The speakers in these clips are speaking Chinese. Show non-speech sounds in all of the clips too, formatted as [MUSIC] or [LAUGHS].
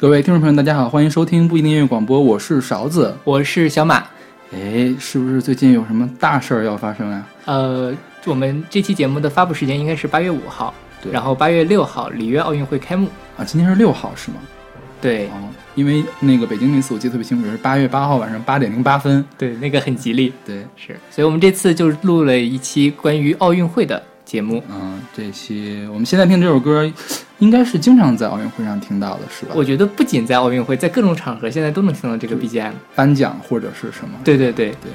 各位听众朋友，大家好，欢迎收听不一定音乐广播，我是勺子，我是小马。哎，是不是最近有什么大事儿要发生呀？呃，我们这期节目的发布时间应该是八月五号，对然后八月六号里约奥运会开幕。啊，今天是六号是吗？对哦，因为那个北京那次我记得特别清楚，是八月八号晚上八点零八分。对，那个很吉利，对，是。所以我们这次就录了一期关于奥运会的节目。嗯，这期我们现在听这首歌，应该是经常在奥运会上听到的，是吧？我觉得不仅在奥运会，在各种场合现在都能听到这个 BGM。颁奖或者是什么？对对对对，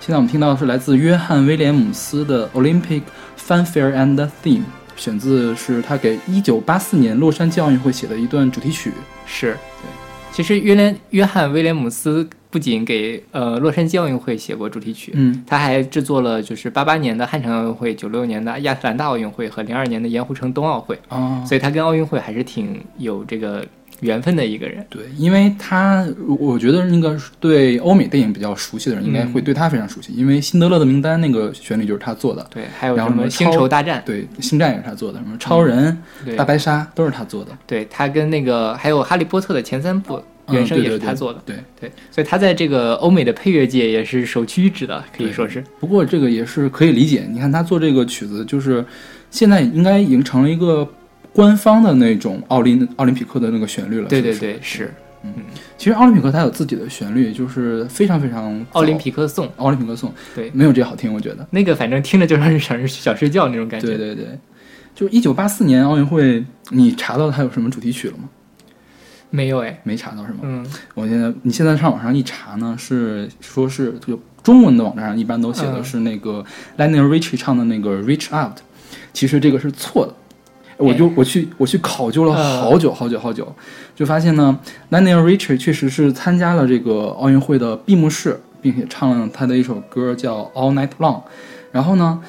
现在我们听到的是来自约翰威廉姆斯的 Olympic Fanfare and Theme，选自是他给1984年洛杉矶奥运会写的一段主题曲。是对。其实约连约翰威廉姆斯不仅给呃洛杉矶奥运会写过主题曲，嗯，他还制作了就是八八年的汉城奥运会、九六年的亚特兰大奥运会和零二年的盐湖城冬奥会，哦，所以他跟奥运会还是挺有这个缘分的一个人。对，因为他，我觉得那个对欧美电影比较熟悉的人，应该会对他非常熟悉，因为《辛德勒的名单》那个旋律就是他做的。对，还有什么星球大战？对，星战也是他做的，什么超人、对大白鲨都是他做的。对，他跟那个还有哈利波特的前三部原声也是他做的。嗯对对所以他在这个欧美的配乐界也是首屈一指的，可以说是。不过这个也是可以理解，你看他做这个曲子，就是现在应该已经成了一个官方的那种奥林奥林匹克的那个旋律了。对对对，是嗯其实奥林匹克它有自己的旋律，就是非常非常奥林匹克颂，奥林匹克颂，对没有这好听，我觉得。那个反正听着就让人想想睡觉那种感觉。对对对，就是一九八四年奥运会，你查到它有什么主题曲了吗？没有哎，没查到是吗？嗯，我现在你现在上网上一查呢，是说是就中文的网站上一般都写的嗯是那个 Lionel Richie 唱的那个 Reach Out，其实这个是错的。我就我去我去考究了嗯好久好久好久，就发现呢，Lionel Richie 确实是参加了这个奥运会的闭幕式，并且唱了他的一首歌叫 All Night Long。然后呢，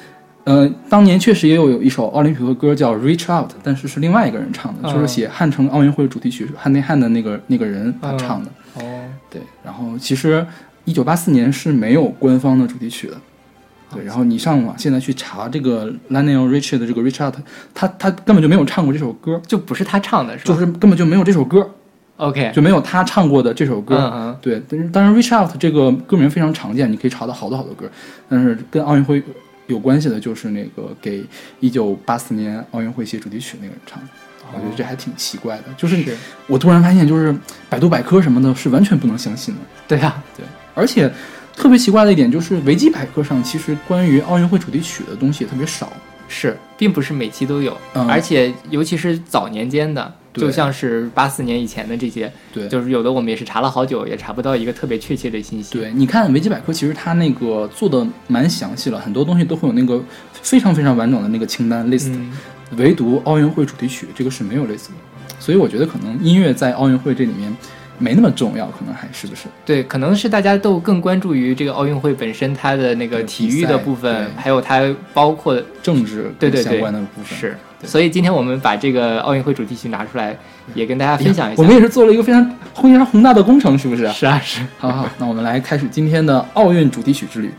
呃，当年确实也有有一首奥林匹克歌叫 Reach Out，但是是另外一个人唱的，嗯就是写汉城奥运会主题曲汉内汉的那个那个人他嗯唱的。哦，对，然后其实一九八四年是没有官方的主题曲的。对，然后你上网现在去查这个 Lionel Richie 的这个 Reach Out，他他根本就没有唱过这首歌，就不是他唱的是吧？就是根本就没有这首歌，OK，就没有他唱过的这首歌。嗯嗯，对，但是当然 Reach Out 这个歌名非常常见，你可以查到好多好多歌，但是跟奥运会有关系的就是那个给一九八四年奥运会写主题曲那个人唱的。我觉得这还挺奇怪的，就是是我突然发现，就是百度百科什么的是完全不能相信的。对啊，对，而且特别奇怪的一点就是，维基百科上其实关于奥运会主题曲的东西也特别少。是，并不是每期都有，嗯而且尤其是早年间的，对就像是八四年以前的这些，对，就是有的我们也是查了好久，也查不到一个特别确切的信息。对，你看维基百科，其实它那个做的蛮详细了，很多东西都会有那个非常非常完整的那个清单 list，、嗯，唯独奥运会主题曲这个是没有 list 的，所以我觉得可能音乐在奥运会这里面没那么重要，可能还是不是？对，可能是大家都更关注于这个奥运会本身它的那个体育的部分，还有它包括政治相对对相关的部分是。所以今天我们把这个奥运会主题曲拿出来，也跟大家分享一下。我们也是做了一个非常非常宏大的工程，是不是？是啊是，好好，那我们来开始今天的奥运主题曲之旅。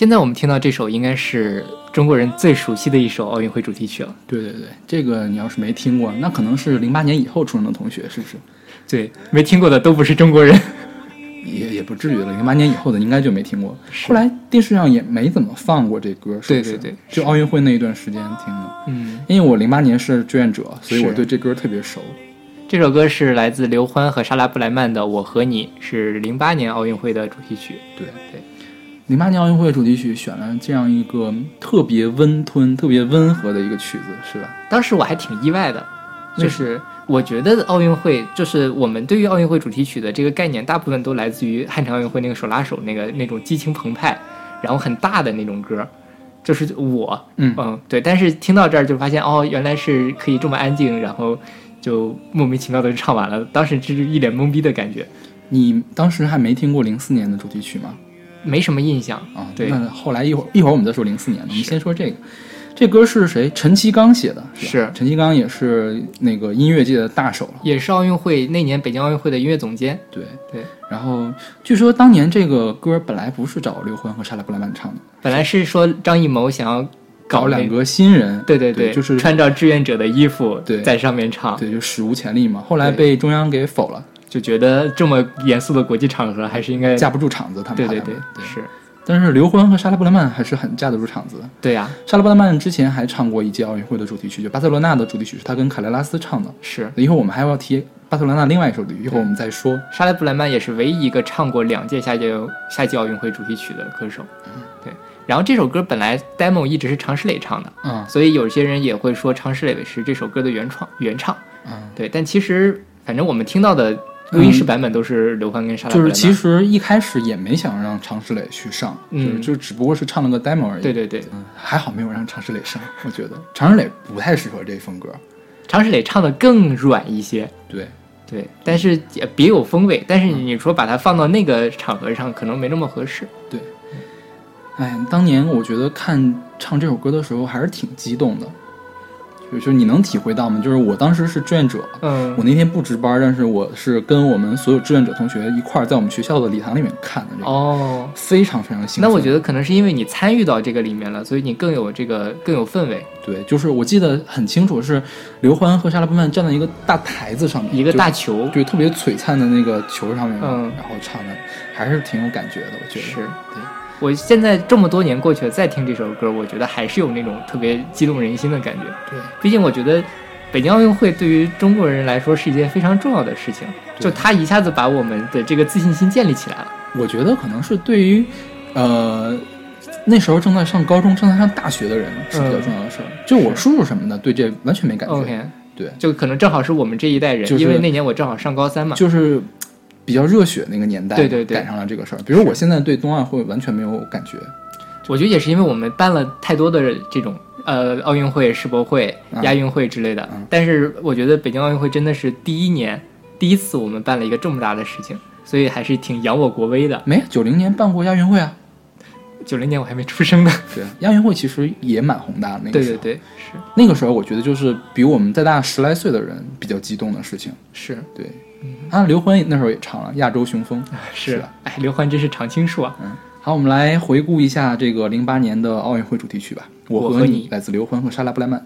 现在我们听到这首应该是中国人最熟悉的一首奥运会主题曲了。对对对，这个你要是没听过，那可能是零八年以后出生的同学，是不是？对，没听过的都不是中国人。也也不至于了，零八年以后的应该就没听过。后来电视上也没怎么放过这歌，是不是？对对对就奥运会那一段时间听的。嗯，因为我零八年是志愿者，所以我对这歌特别熟。这首歌是来自刘欢和莎拉布莱曼的《我和你》，是零八年奥运会的主题曲。对对，零八年奥运会主题曲选了这样一个特别温吞、特别温和的一个曲子，是吧？当时我还挺意外的，就是我觉得奥运会就是我们对于奥运会主题曲的这个概念，大部分都来自于汉城奥运会那个手拉手那个那种激情澎湃，然后很大的那种歌，就是我，嗯嗯，对。但是听到这儿就发现，哦，原来是可以这么安静，然后就莫名其妙的就唱完了，当时就是一脸懵逼的感觉，你当时还没听过零四年的主题曲吗？没什么印象。啊，对那后来一会儿一会儿我们再说零四年的，我们先说这个。这歌是谁？陈其刚写的，吧是陈其刚也是那个音乐界的大手了。也是奥运会那年北京奥运会的音乐总监，对对。然后据说当年这个歌本来不是找刘欢和莎拉布莱曼唱的，本来是说张艺谋想要搞两个新人，对对对就是穿着志愿者的衣服，对在上面唱，对，就史无前例嘛。后来被中央给否了，就觉得这么严肃的国际场合还是应该架不住场子，他们对对对，是，但是刘欢和莎拉布莱曼还是很架得住场子的。对呀、莎拉布莱曼之前还唱过一届奥运会的主题曲，就巴塞罗那的主题曲是他跟卡莱拉斯唱的。是。一会儿我们还要提巴塞罗那另外一首主题曲，一会儿我们再说。莎拉布莱曼也是唯一一个唱过两届夏季夏季奥运会主题曲的歌手，嗯对。然后这首歌本来 demo 一直是常石磊唱的，嗯所以有些人也会说常石磊是这首歌的原创原唱，嗯，对。但其实反正我们听到的录音室版本都是刘欢跟沙拉布莱曼，就是其实一开始也没想让常石磊去上，嗯就是就只不过是唱了个 demo 而已。对对对，嗯，还好没有让常石磊上，我觉得常石磊不太适合这风格。常石磊唱的更软一些，对，对，但是也别有风味。但是你说把它放到那个场合上，可能没那么合适。对哎，当年我觉得看唱这首歌的时候还是挺激动的，就是你能体会到吗？就是我当时是志愿者，嗯我那天不值班，但是我是跟我们所有志愿者同学一块儿在我们学校的礼堂里面看的这个，哦，非常非常兴奋。那我觉得可能是因为你参与到这个里面了，所以你更有这个更有氛围，对，就是我记得很清楚，是刘欢和莎拉布曼站在一个大台子上面，一个大球。对特别璀璨的那个球上面，嗯然后唱的还是挺有感觉的，我觉得是对。我现在这么多年过去了，再听这首歌，我觉得还是有那种特别激动人心的感觉。对，毕竟我觉得北京奥运会对于中国人来说是一件非常重要的事情，就它一下子把我们的这个自信心建立起来了。我觉得可能是对于，呃，那时候正在上高中、正在上大学的人是比较重要的事儿。就我叔叔什么的，对这完全没感觉。OK，对，就可能正好是我们这一代人，就是因为那年我正好上高三嘛。就是比较热血那个年代，对对对赶上了这个事儿。比如我现在对冬奥会完全没有感觉。我觉得也是因为我们办了太多的这种呃奥运会、世博会、嗯亚运会之类的，嗯但是我觉得北京奥运会真的是第一年第一次我们办了一个这么大的事情，所以还是挺扬我国威的。没，九零年办过亚运会啊。九零年我还没出生呢。对，亚运会其实也蛮宏大的。那个时候，对对对，是那个时候我觉得就是比我们再大十来岁的人比较激动的事情。是对，啊，刘欢那时候也唱了《亚洲雄风》。是的，哎，刘欢真是常青树啊。嗯好，我们来回顾一下这个零八年的奥运会主题曲吧。我和我和你来自刘欢和莎拉布莱曼。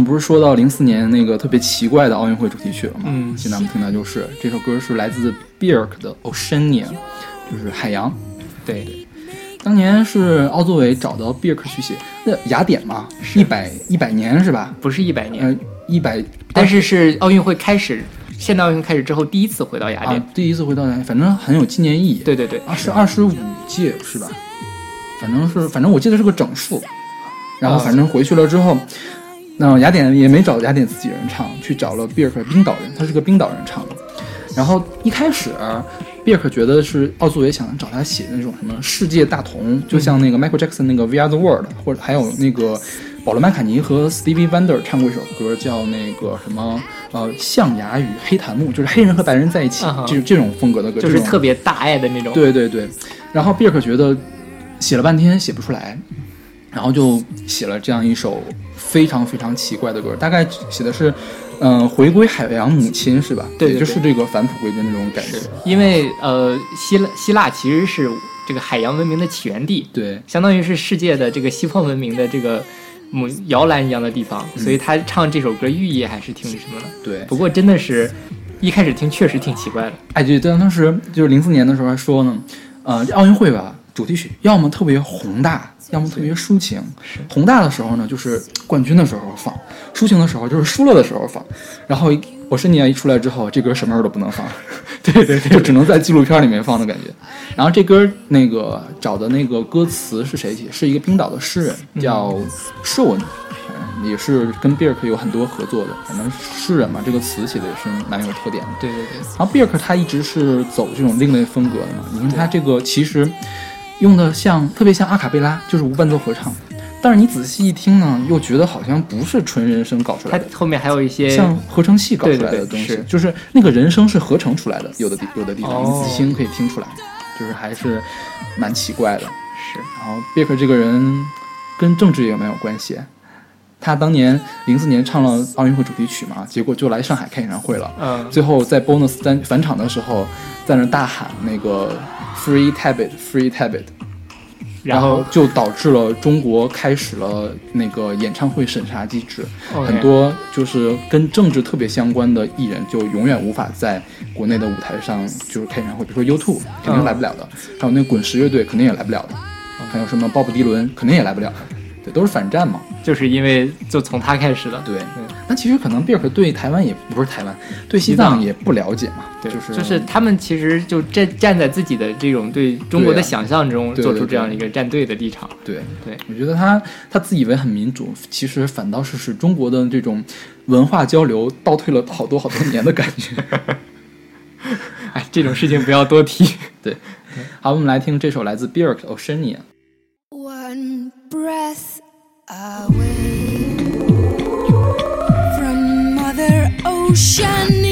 们不是说到零四年那个特别奇怪的奥运会主题曲了吗？嗯现在我们听到就是这首歌是来自 Björk 的 Oceania，就是海洋。对，对当年是奥组委找到 Björk 去写，那雅典嘛，一百一百年是吧？不是一百年，呃，一百，但是是奥运会开始，现代奥运会开始之后第一次回到雅典。啊，第一次回到雅典，反正很有纪念意义。对对对，啊，是二十五届是吧？反正是，反正我记得是个整数。然后啊反正回去了之后，那雅典也没找雅典自己人唱，去找了比尔克冰岛人，他是个冰岛人唱的。然后一开始，比尔克觉得是奥组维想找他写那种什么世界大同，就像那个 Michael Jackson 那个 We Are the World，或者还有那个保罗麦卡尼和 Stevie Wonder 唱过一首歌，叫那个什么呃象牙与黑檀木，就是黑人和白人在一起，啊哈这这种风格的歌，就是特别大爱的那种。对对对，然后比尔克觉得写了半天写不出来，然后就写了这样一首非常非常奇怪的歌，大概写的是，嗯、回归海洋母亲是吧？对就是这个返璞归真那种感觉。因为呃，希腊希腊其实是这个海洋文明的起源地，对相当于是世界的这个西方文明的这个母摇篮一样的地方，嗯所以他唱这首歌寓意还是挺什么的。对，不过真的是一开始听确实挺奇怪的。哎，对，当当时就是零四年的时候还说呢，呃，奥运会吧，主题曲要么特别宏大，要么特别抒情。宏大的时候呢，就是冠军的时候放；抒情的时候就是输了的时候放。然后我是你一出来之后，这歌什么时候都不能放，[LAUGHS] 对对对，就只能在纪录片里面放的感觉。然后这歌那个找的那个歌词是谁写？是一个冰岛的诗人，叫寿文。嗯，也是跟比尔克有很多合作的，反正诗人嘛，这个词写的也是蛮有特点的。对对对，然后比尔克他一直是走这种另类风格的嘛，你看他这个其实用的像特别像阿卡贝拉，就是无伴奏合唱，但是你仔细一听呢，又觉得好像不是纯人声搞出来的，它后面还有一些像合成器搞出来的东西，是就是那个人声是合成出来的，有的地有的地方、哦你仔细听可以听出来，就是还是蛮奇怪的。是然后比尔克这个人跟政治也蛮有关系。他当年零四年唱了奥运会主题曲嘛，结果就来上海开演唱会了。嗯最后在 bonus 单返场的时候，在那大喊那个 free Tabit free Tabit，然后？就导致了中国开始了那个演唱会审查机制。很多就是跟政治特别相关的艺人就永远无法在国内的舞台上就是开演唱会，比如说 U2 肯定来不了的，还有那滚石乐队肯定也来不了的，还有什么鲍勃迪伦肯定也来不了的，对，都是反战嘛。就是因为就从他开始的，对，那其实可能比尔克对台湾也不是台湾，对西西藏藏也不了解嘛，对，就是就是他们其实就站站在自己的这种对中国的想象中，做出这样一个站队的立场。对对，我觉得他他自以为很民主，其实反倒是使中国的这种文化交流倒退了好多好多年的感觉。[LAUGHS] 哎，这种事情不要多提。[LAUGHS] 对，好，我们来听这首来自 Björk 的 Oceania。One breath away ocean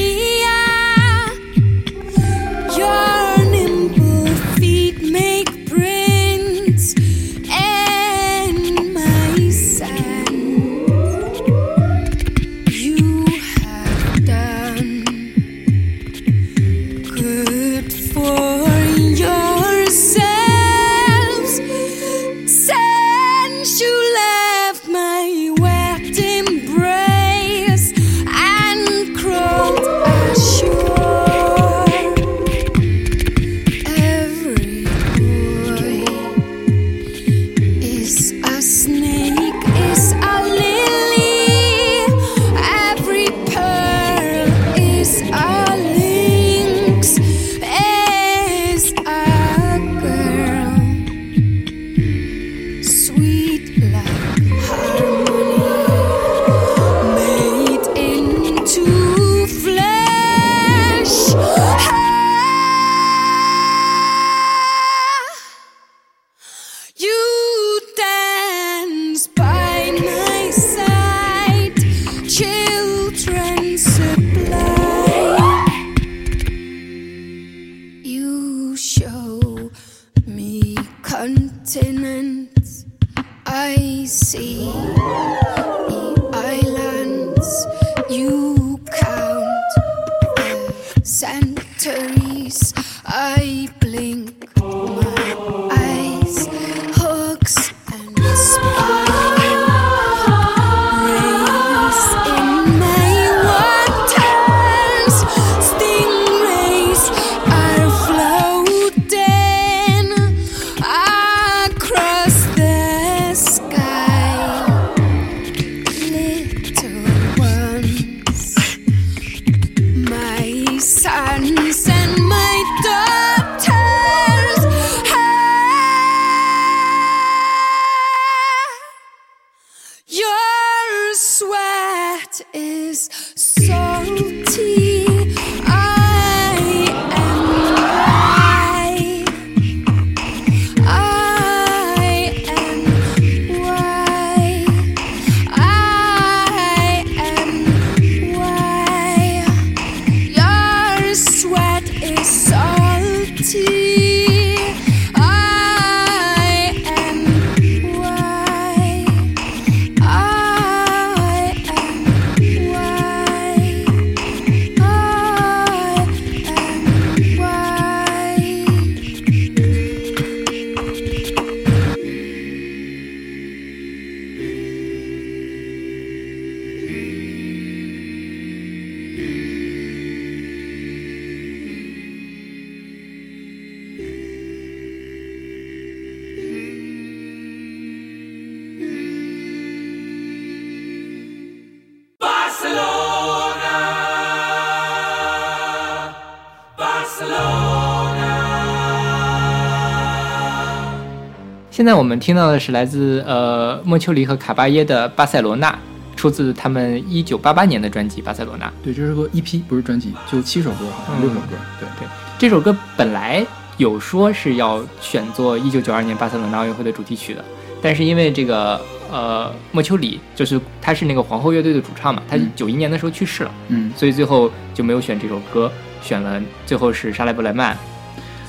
在我们听到的是来自呃莫丘里和卡巴耶的《巴塞罗那》，出自他们一九八八年的专辑《巴塞罗那》。对，这是个 EP，不是专辑，就七首歌，好像嗯六首歌。对，对，这首歌本来有说是要选作一九九二年巴塞罗那奥运会的主题曲的，但是因为这个呃莫丘里就是他是那个皇后乐队的主唱嘛，他嗯九一年的时候去世了，嗯，所以最后就没有选这首歌，选了最后是莎莱布莱曼，就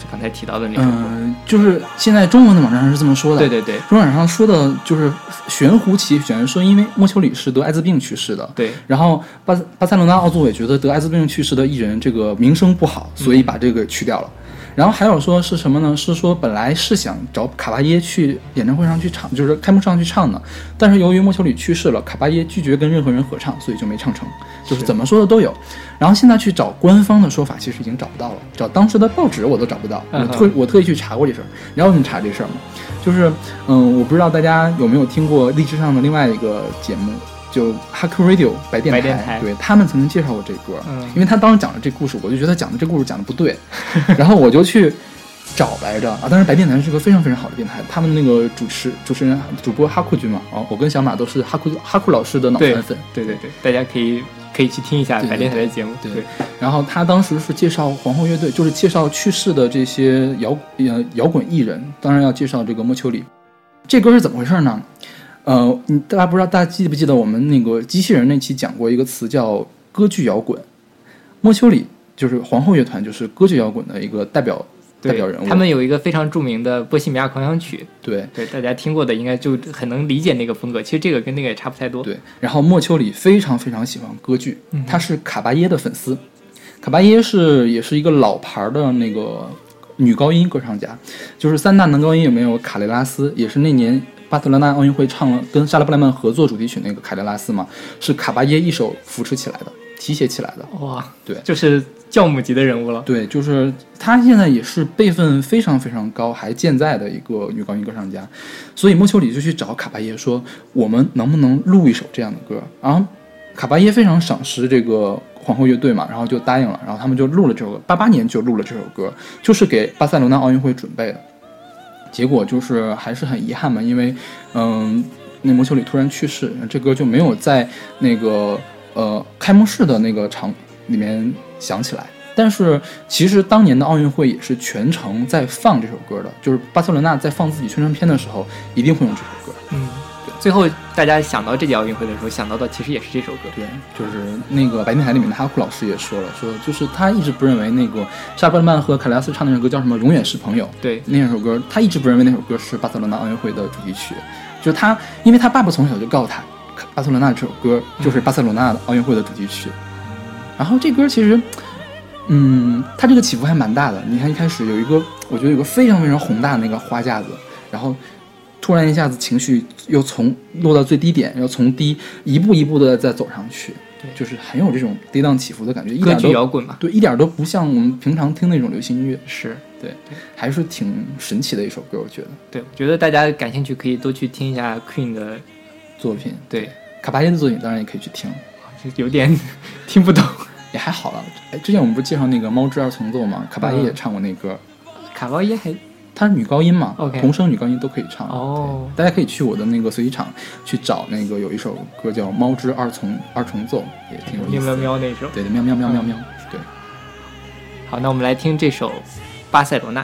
刚才提到的那首歌。嗯、就是现在中文的网站上是这么说的。对对对中文网上说的就是悬壶齐悬，说因为莫丘里是得艾滋病去世的，对，然后巴巴塞罗那奥组委觉得得艾滋病去世的艺人这个名声不好，所以把这个去掉了。然后还有说是什么呢？是说本来是想找卡巴耶去演唱会上去唱，就是开幕式上去唱的，但是由于莫丘里去世了，卡巴耶拒绝跟任何人合唱，所以就没唱成。就是是怎么说的都有。然后现在去找官方的说法，其实已经找不到了，找当时的报纸我都找不到。我特我特意去查过这事儿。你知道为什么查这事儿吗？就是嗯，我不知道大家有没有听过荔枝上的另外一个节目，就 Hack Radio 白电台，电台对他们曾经介绍过这歌，嗯因为他当时讲的这故事，我就觉得他讲的这故事讲的不对，[LAUGHS] 然后我就去。找来着啊！当然，白电台是个非常非常好的电台，他们那个主持主持人主播哈库君嘛，哦，我跟小马都是哈库哈库老师的脑对残粉，对对对，大家可以可以去听一下白电台的节目。对对然后他当时是介绍皇后乐队，就是介绍去世的这些摇呃摇滚艺人，当然要介绍这个莫丘里。这歌是怎么回事呢？呃，你大家不知道，大家记不记得我们那个机器人那期讲过一个词叫歌剧摇滚？莫丘里就是皇后乐团，就是歌剧摇滚的一个代表代表人物。他们有一个非常著名的《波西米亚狂想曲对》，对大家听过的应该就很能理解那个风格。其实这个跟那个也差不太多。对，然后莫丘里非常非常喜欢歌剧，嗯他是卡巴耶的粉丝。卡巴耶是也是一个老牌儿的那个女高音歌唱家，就是三大男高音里面有卡雷拉斯，也是那年巴塞罗那奥运会唱了跟莎拉布莱曼合作主题曲那个凯德拉斯嘛，是卡巴耶一手扶持起来的，提携起来的。哇，对就是教母级的人物了。对，就是她现在也是辈分非常非常高，还健在的一个女高音歌唱家，所以莫丘里就去找卡巴耶说，我们能不能录一首这样的歌？然后卡巴耶非常赏识这个皇后乐队嘛，然后就答应了，然后他们就录了这首歌，八八年就录了这首歌，就是给巴塞罗那奥运会准备的。结果就是还是很遗憾嘛，因为嗯，那莫丘里突然去世，这歌就没有在那个呃开幕式的那个场里面响起来。但是其实当年的奥运会也是全程在放这首歌的，就是巴塞罗那在放自己宣传片的时候一定会用这首歌。嗯，最后大家想到这届奥运会的时候，想到的其实也是这首歌。对，就是那个白天台里面的哈库老师也说了，说就是他一直不认为那个沙布勒曼和卡雷拉斯唱那首歌叫什么“永远是朋友”，对，那首歌他一直不认为那首歌是巴塞罗那奥运会的主题曲，就是他，因为他爸爸从小就告诉他，巴塞罗那这首歌就是巴塞罗那奥运会的主题曲。然后这歌其实，嗯，它这个起伏还蛮大的。你看一开始有一个，我觉得有个非常非常宏大的那个花架子，然后突然一下子情绪又从落到最低点，又从低一步一步的再走上去，对就是很有这种跌宕起伏的感觉，一点都摇滚嘛，对，一点都不像我们平常听那种流行音乐，是对，还是挺神奇的一首歌，我觉得对。我觉得大家感兴趣可以多去听一下 Queen 的，作品。对，卡巴耶的作品当然也可以去听，就有点 [LAUGHS] 听不懂。也还好了。哎，之前我们不是介绍那个《猫之二重奏》吗？卡巴耶嗯也唱过那歌，卡巴耶还她是女高音嘛 OK 童声女高音都可以唱。哦，大家可以去我的那个随机场去找那个有一首歌叫《猫之二重二重奏》，也挺有意喵喵思的。喵那首。对对，喵喵喵喵喵，对。好，那我们来听这首《巴塞罗那》。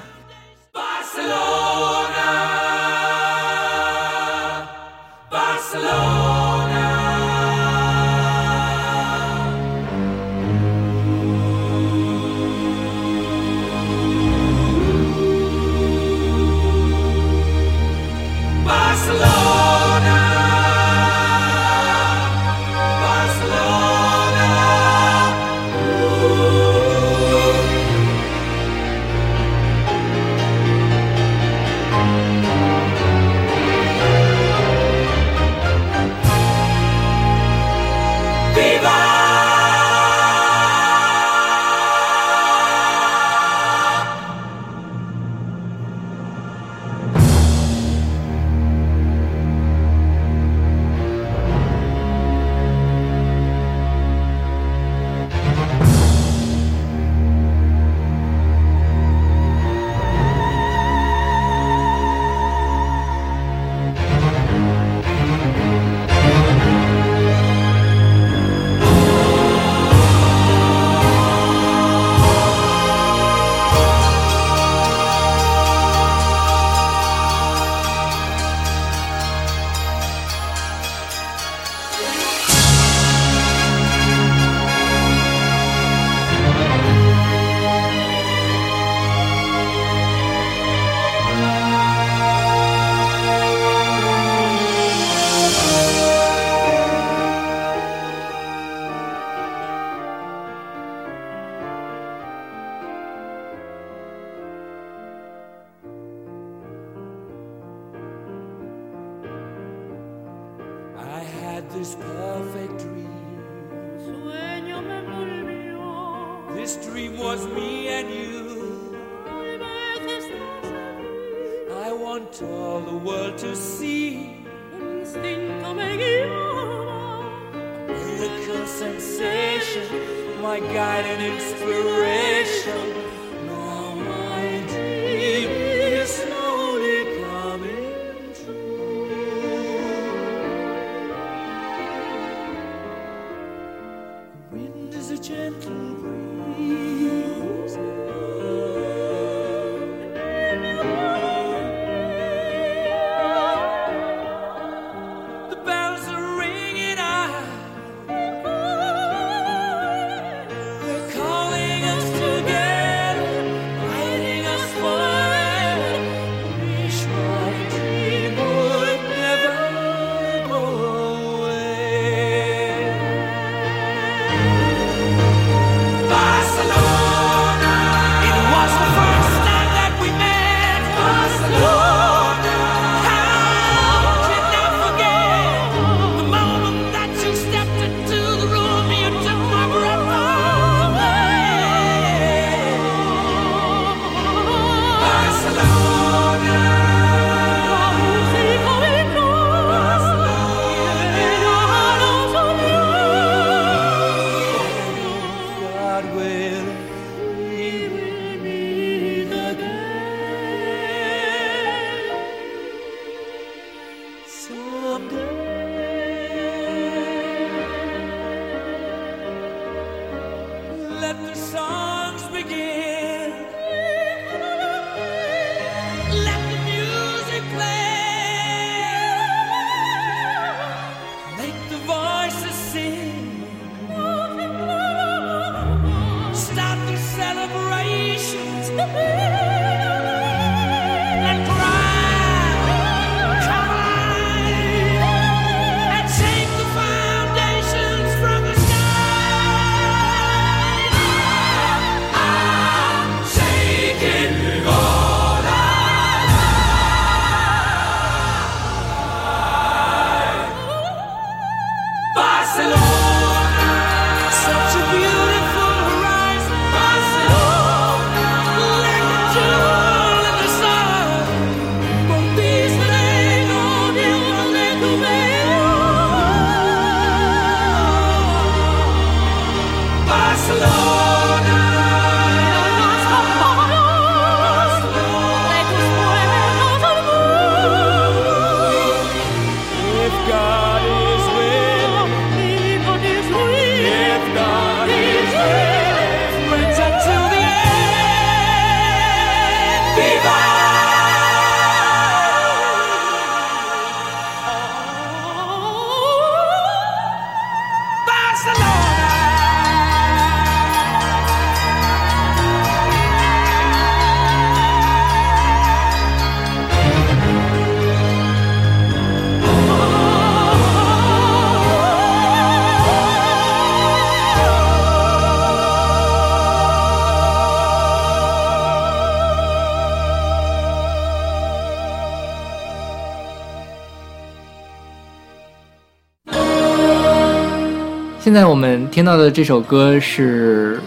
听到的这首歌是，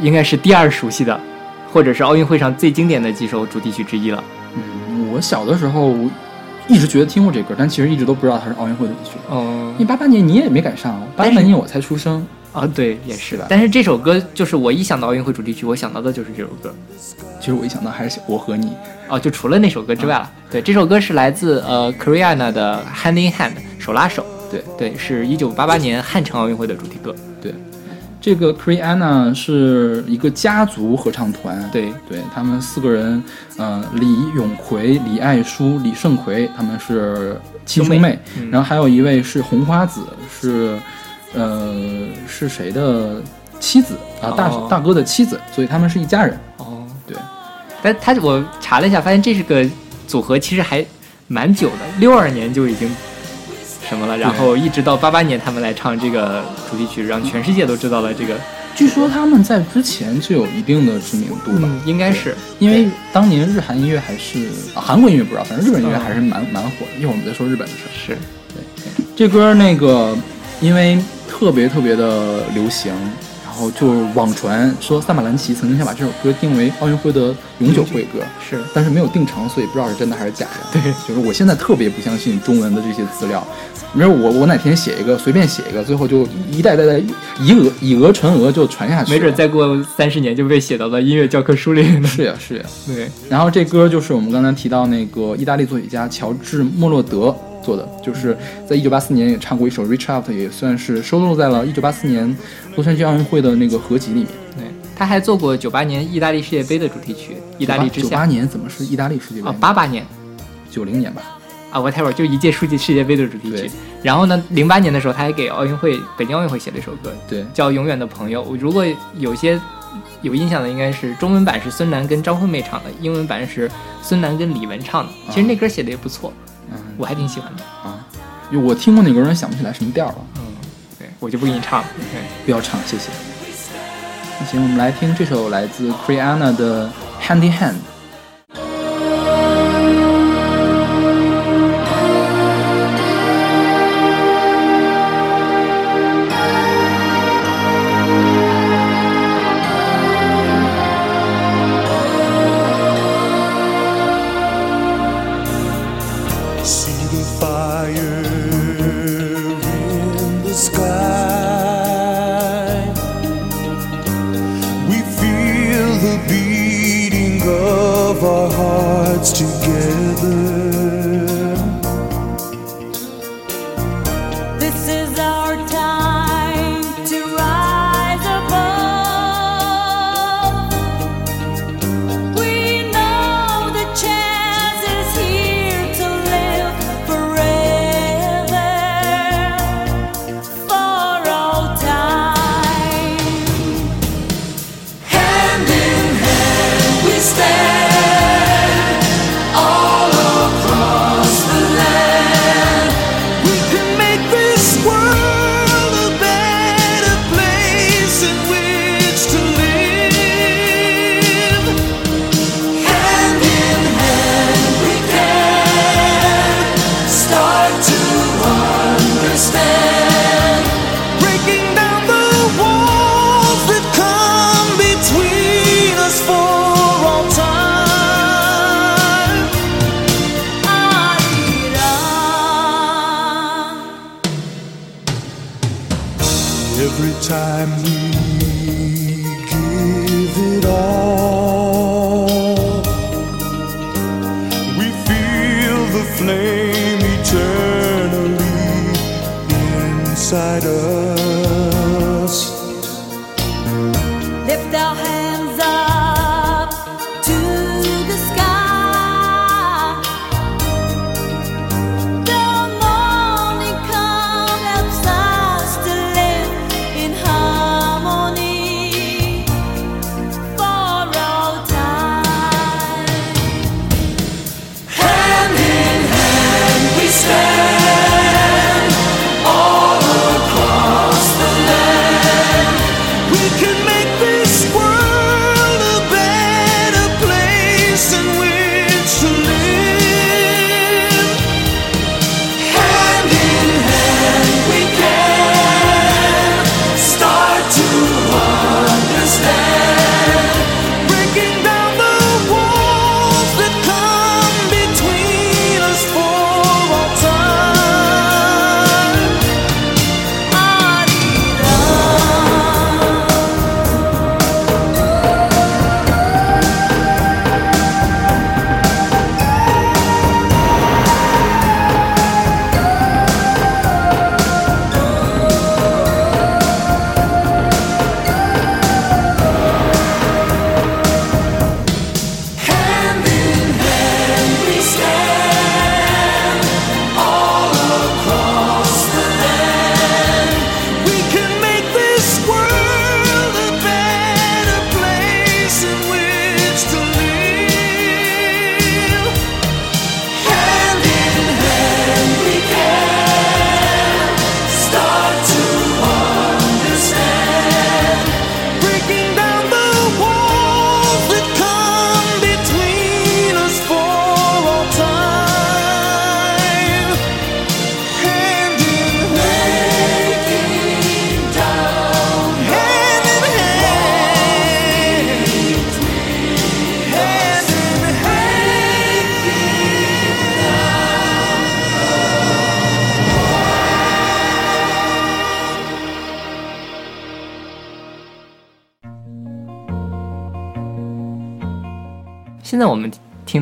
应该是第二熟悉的，或者是奥运会上最经典的几首主题曲之一了。嗯，我小的时候一直觉得听过这歌，但其实一直都不知道它是奥运会的主题曲。嗯因为八八年你也没赶上，八八年我才出生。啊，对，也是的但是这首歌就是我一想到奥运会主题曲，我想到的就是这首歌。其实我一想到还是我和你，啊，就除了那首歌之外了。对，这首歌是来自呃 Koreana 的 Hand in Hand 手拉手。对对，是一九八八年汉城奥运会的主题歌。对，这个 Kriana 是一个家族合唱团。对，对他们四个人，呃，李永奎、李爱淑、李胜奎，他们是亲兄妹，嗯然后还有一位是红花子，是呃是谁的妻子啊？大、哦大哥的妻子，所以他们是一家人。哦，对，但他我查了一下，发现这是个组合，其实还蛮久的，六二年就已经什么了，然后一直到八八年他们来唱这个主题曲，让全世界都知道了这个。据说他们在之前就有一定的知名度吧，嗯，应该是因为当年日韩音乐还是、啊韩国音乐不知道，反正日本音乐嗯还是蛮蛮火的。一会儿我们再说日本的事儿。是对这歌那个因为特别特别的流行，然后就网传说萨马兰奇曾经想把这首歌定为奥运会的永久会歌，是但是没有定成，所以不知道是真的还是假的。对，就是我现在特别不相信中文的这些资料。没有我我哪天写一个，随便写一个，最后就一代代代以讹以讹传讹就传下去。没准再过三十年就被写到了音乐教科书里呢。是呀是呀。对，然后这歌就是我们刚才提到那个意大利作曲家乔治莫洛德做的，就是在一九八四年也唱过一首《Reach Out》，也算是收录在了一九八四年洛杉矶奥运会的那个合集里面。对，他还做过九八年意大利世界杯的主题曲《意大利之夏九八》年怎么是意大利世界杯啊，？八八年九零年吧。啊，whatever，就一届世界世界杯的主题曲。然后呢，零八年的时候，他还给奥运会北京奥运会写了一首歌，对，叫《永远的朋友》。我如果有些有印象的，应该是中文版是孙楠跟张惠妹唱的，英文版是孙楠跟李玟唱的。其实那歌写的也不错，嗯我还挺喜欢的。啊，因为我听过那歌，人想不起来什么调了。嗯，对，我就不给你唱了。对，不要唱，谢谢。那行，我们来听这首来自 Kriana 的《Hand in Hand》。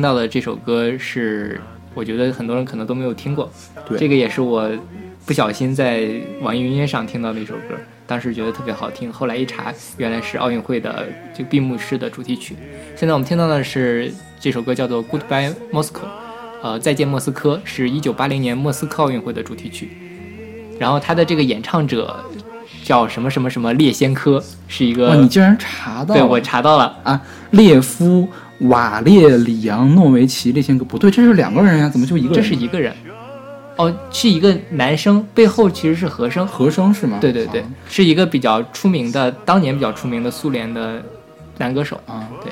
听到的这首歌是，我觉得很多人可能都没有听过。对这个也是我不小心在网易云音乐上听到的一首歌，当时觉得特别好听，后来一查，原来是奥运会的这个闭幕式的主题曲。现在我们听到的是这首歌叫做《Goodbye Moscow》，呃，再见莫斯科，是一九八零年莫斯科奥运会的主题曲。然后他的这个演唱者叫什么什么什么列先科，是一个哇，你竟然查到了？对我查到了。啊，列夫瓦列里扬诺维奇这些个不对，这是两个人呀，怎么就一个人？这是一个人，哦，是一个男生，背后其实是和声。和声是吗？对对对，是一个比较出名的，当年比较出名的苏联的男歌手。啊，对，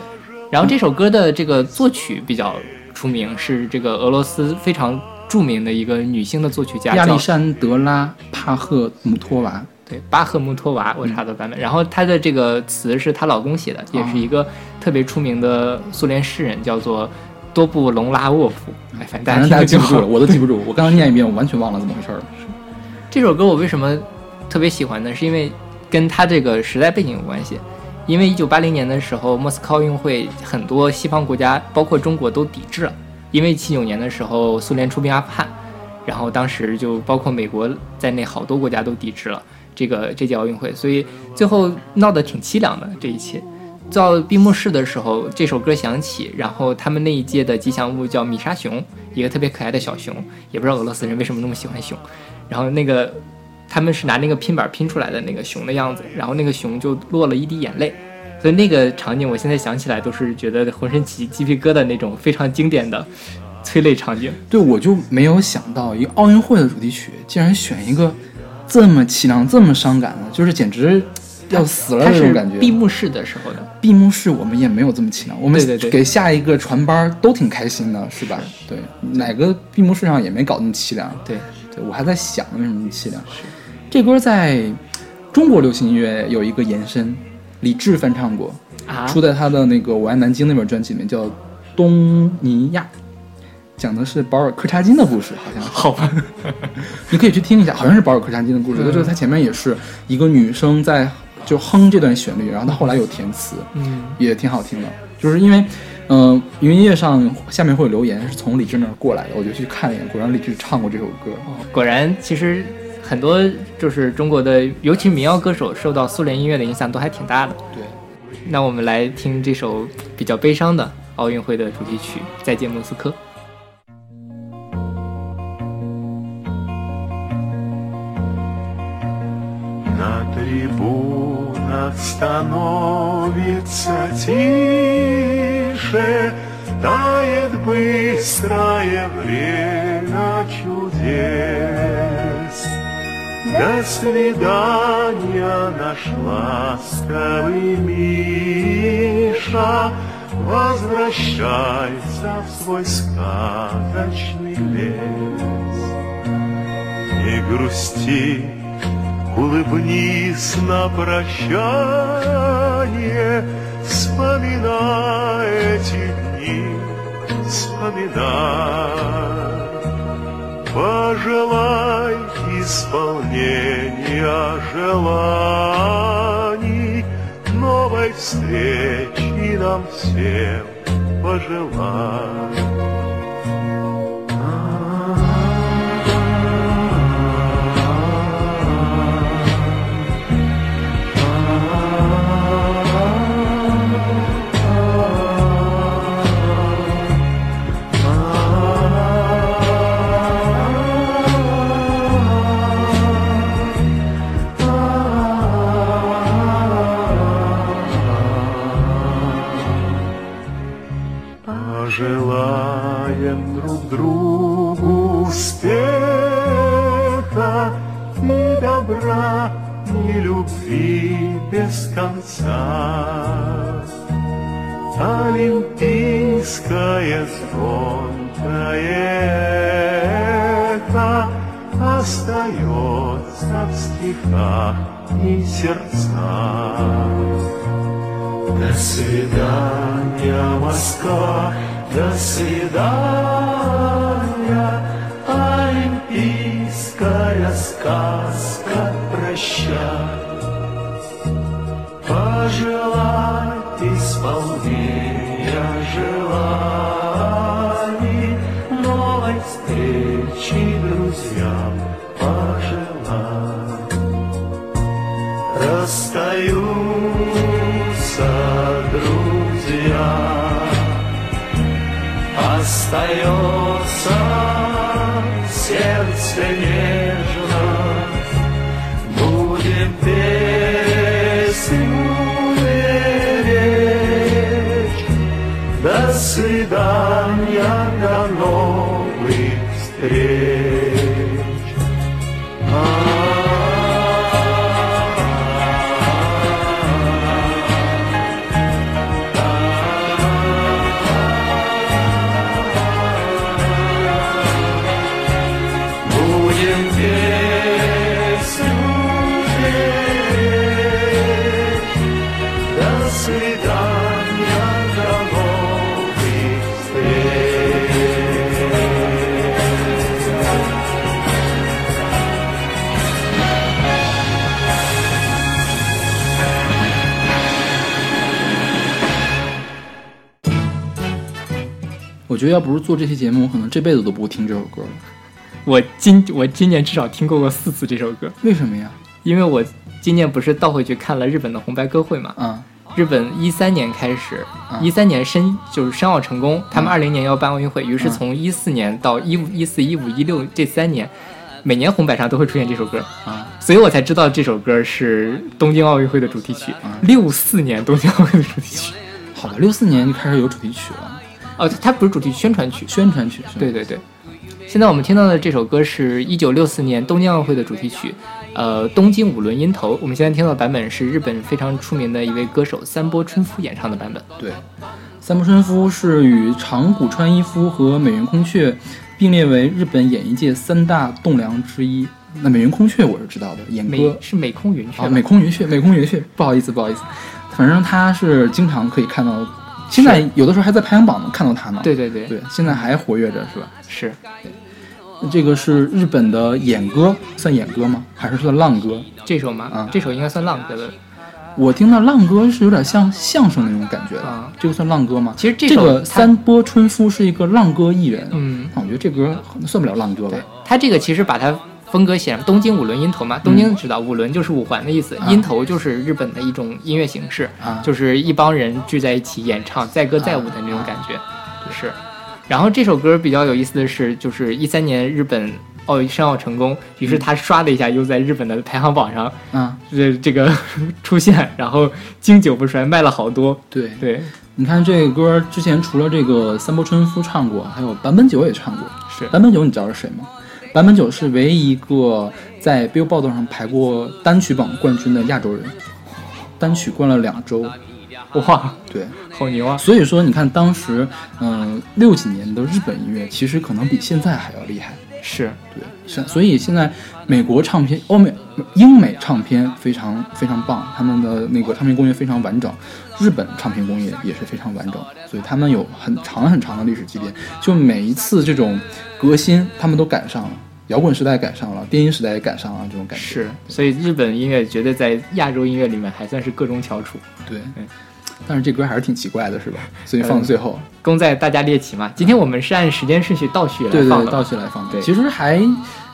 然后这首歌的这个作曲比较出名，是这个俄罗斯非常著名的一个女性的作曲家，亚历山德拉帕赫姆托娃。对巴赫穆托娃，我查的版本。然后她的这个词是她老公写的，也是一个特别出名的苏联诗人，叫做多布隆拉沃夫。哎，反正大家记不住了。[LAUGHS] 我都记不住。我刚刚念一遍，我完全忘了怎么回事了。这首歌我为什么特别喜欢呢？是因为跟它这个时代背景有关系。因为一九八零年的时候，莫斯科奥运会很多西方国家，包括中国都抵制了。因为七九年的时候，苏联出兵阿富汗，然后当时就包括美国在内，好多国家都抵制了这个这届奥运会，所以最后闹得挺凄凉的这一切。到闭幕式的时候，这首歌响起，然后他们那一届的吉祥物叫米莎熊，一个特别可爱的小熊，也不知道俄罗斯人为什么那么喜欢熊。然后那个他们是拿那个拼板拼出来的那个熊的样子，然后那个熊就落了一滴眼泪，所以那个场景我现在想起来都是觉得浑身起鸡皮疙瘩那种非常经典的催泪场景。对，我就没有想到一个奥运会的主题曲竟然选一个这么凄凉、这么伤感的，就是简直要死了它是那种感觉。闭幕式的时候的，闭幕式我们也没有这么凄凉，我们给下一个传班儿都挺开心的，是吧？对，哪个闭幕式上也没搞那么凄凉。对，对我还在想为什么那么凄凉。这歌在中国流行音乐有一个延伸，李志翻唱过，啊，出在他的那个《我爱南京》那本专辑里面，叫《东尼亚》，讲的是保尔柯察金的故事，好像。好吧，[LAUGHS] 你可以去听一下，好像是保尔柯察金的故事。嗯就是他前面也是一个女生在就哼这段旋律，然后他后来有填词，嗯，也挺好听的。就是因为，嗯、云音乐上下面会有留言是从李志那儿过来的，我就去看了一眼，果然李志唱过这首歌。果然其实很多就是中国的，尤其民谣歌手受到苏联音乐的影响都还挺大的。对，那我们来听这首比较悲伤的奥运会的主题曲《再见莫斯科》。Трибунах становится тише, Тает быстрое время чудес. До свидания, наш ласковый Миша, Возвращайся в свой сказочный лес. Не грусти, улыбнись на прощание, Вспоминай эти дни, вспоминай. Пожелай исполнения желаний, Новой встречи нам всем пожелай. Свидания, до новых встреч. 觉得要不是做这期节目，我可能这辈子都不会听这首歌了。我今我今年至少听过过四次这首歌，为什么呀？因为我今年不是倒回去看了日本的红白歌会嘛。啊，日本一三年开始，嗯一三年申就是申奥成功，他们二零年要办奥运会，于是嗯。从一四年到一五、一四、一五、一六这三年，每年红白上都会出现这首歌。啊，所以我才知道这首歌是东京奥运会的主题曲。嗯。六四年东京奥运会的主题曲，好吧，六四年就开始有主题曲了，哦，它不是主题曲，宣传曲。宣传曲？对对对，现在我们听到的这首歌是一九六四年东京奥运会的主题曲，呃，东京五轮音头。我们现在听到的版本是日本非常出名的一位歌手三波春夫演唱的版本。对，三波春夫是与长谷川一夫和美云空雀并列为日本演艺界三大栋梁之一。那美云空雀我是知道的，演美歌是美空云雀啊，美空云雀，美空云雀，不好意思，不好意思，反正他是经常可以看到，现在有的时候还在排行榜能看到他呢。对对对，对，现在还活跃着是吧？是这个是日本的演歌，算演歌吗？还是算浪歌？这首吗？啊这首应该算浪歌的。我听到浪歌是有点像相声那种感觉的，啊这个算浪歌吗？其实这这个首三波春夫是一个浪歌艺人，嗯，那我觉得这歌算不了浪歌吧对？，他这个其实把它风格写成东京五轮音头嘛。东京知道五轮就是五环的意思，啊音头就是日本的一种音乐形式，啊就是一帮人聚在一起演唱载歌载舞的那种感觉，是。然后这首歌比较有意思的是，就是一三年日本奥申奥成功，于是他刷的一下又在日本的排行榜上啊，这这个 [LAUGHS] 出现，然后经久不衰，卖了好多。对，对，你看这个歌之前除了这个三波春夫唱过，还有坂本九也唱过。是坂本九你知道是谁吗？坂本九是唯一一个在 Billboard 上排过单曲榜冠军的亚洲人，单曲冠了两周。哇，对，好牛啊！所以说你看当时，嗯、六几年的日本音乐其实可能比现在还要厉害。是对，是，所以现在美国唱片、欧美、英美唱片非常非常棒，他们的那个唱片工业非常完整，日本唱片工业也是非常完整，所以他们有很长很长的历史积淀。就每一次这种革新，他们都赶上了，摇滚时代赶上了，电音时代也赶上了，这种感觉。是，所以日本音乐绝对在亚洲音乐里面还算是各中翘楚。对嗯。但是这歌还是挺奇怪的，是吧？所以放到最后，功在大家猎奇嘛。今天我们是按时间顺序倒序来对对对，放的，倒序来放的。对其实还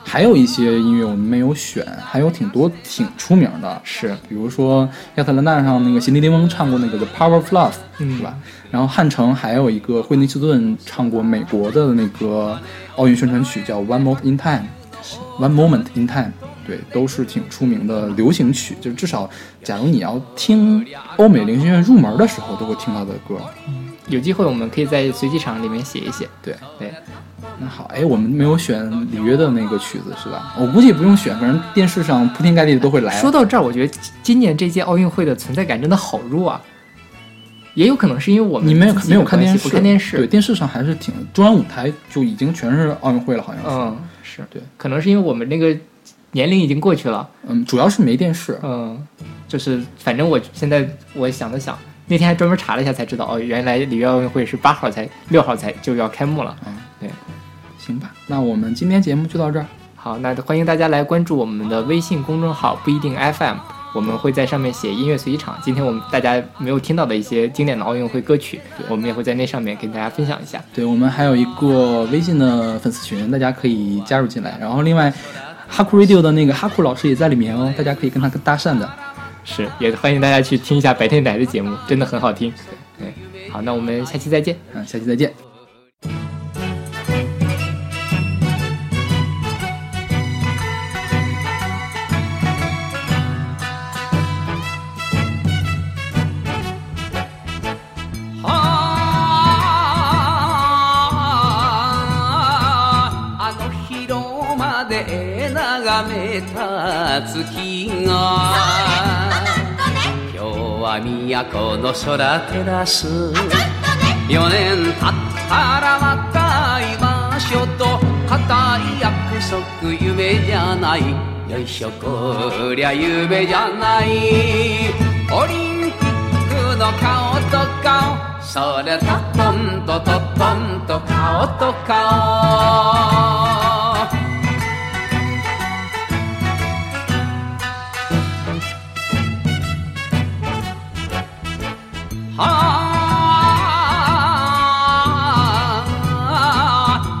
还有一些音乐我们没有选，还有挺多挺出名的。是比如说亚特兰大上那个席尼柠檬唱过那个《The Power of Love》，嗯是吧？然后汉城还有一个惠尼休斯顿唱过美国的那个奥运宣传曲，叫《One Moment in Time》，One Moment in Time，对，都是挺出名的流行曲，就是至少假如你要听欧美流行乐入门的时候都会听到的歌。有机会我们可以在随机场里面写一写。对对，那好，哎，我们没有选里约的那个曲子是吧？我估计不用选，反正电视上铺天盖地的都会来。说到这儿，我觉得今年这届奥运会的存在感真的好弱啊。也有可能是因为我们你没有没有看电视？不看电视，对，电视上还是挺中央舞台就已经全是奥运会了，好像是。嗯，是对，可能是因为我们那个年龄已经过去了，嗯，主要是没电视。嗯，就是反正我现在我想了想，那天还专门查了一下才知道，哦，原来里约奥运会是八号才六号才就要开幕了。嗯，对，行吧，那我们今天节目就到这儿。好，那欢迎大家来关注我们的微信公众号不一定 FM，我们会在上面写音乐随机场。今天我们大家没有听到的一些经典的奥运会歌曲，我们也会在那上面跟大家分享一下。对我们还有一个微信的粉丝群，大家可以加入进来。然后另外，哈库 Radio 的那个哈库老师也在里面哦，大家可以跟他搭讪的。是，也欢迎大家去听一下白天来的节目，真的很好听。对，好，那我们下期再见。嗯，下期再见。月が都の空照らす4年経ったらまた会いましょうと固い約束夢じゃない。よいしょこりゃ夢じゃない。オリンピックの顔と顔。それとトンとトトンと顔と顔。は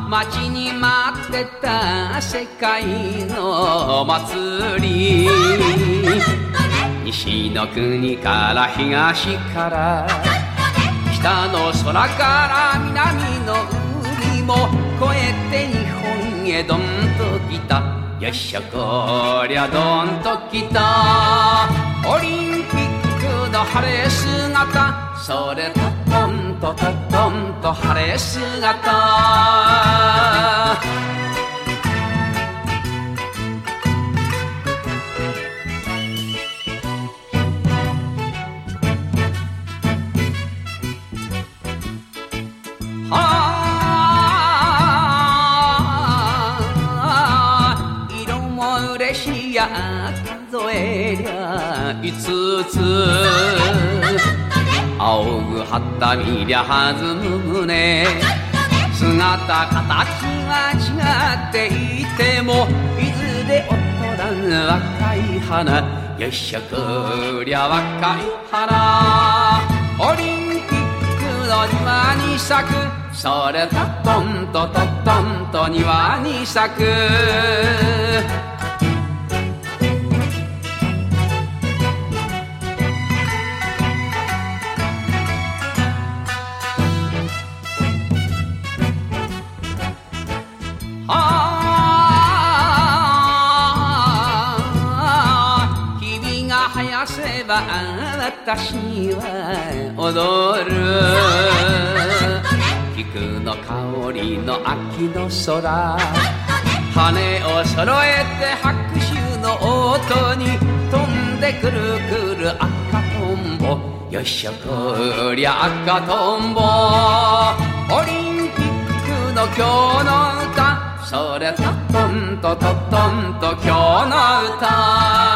あ待ちに待ってた世界のお祭り。西の国から東から北の空から南の海も越えて日本へどんと来た。よっしゃこりゃどんと来た。オリンピックの晴れ姿。それとトンとトトンと晴れ姿。はあ色も嬉しいや数えりゃ。五つ。仰ぐはった見りゃ弾む胸。姿形が違っていてもいずれ劣らぬ若い花。よっしゃこりゃ若い花。オリンピックの庭に咲く。それとトンとトトンと庭に咲くば私は踊る。菊の香りの秋の空。羽を揃えて拍手の音に飛んでくるくる赤とんぼ。よっしゃこりゃ赤とんぼ。オリンピックの今日の歌。それとトンとトトンと今日の歌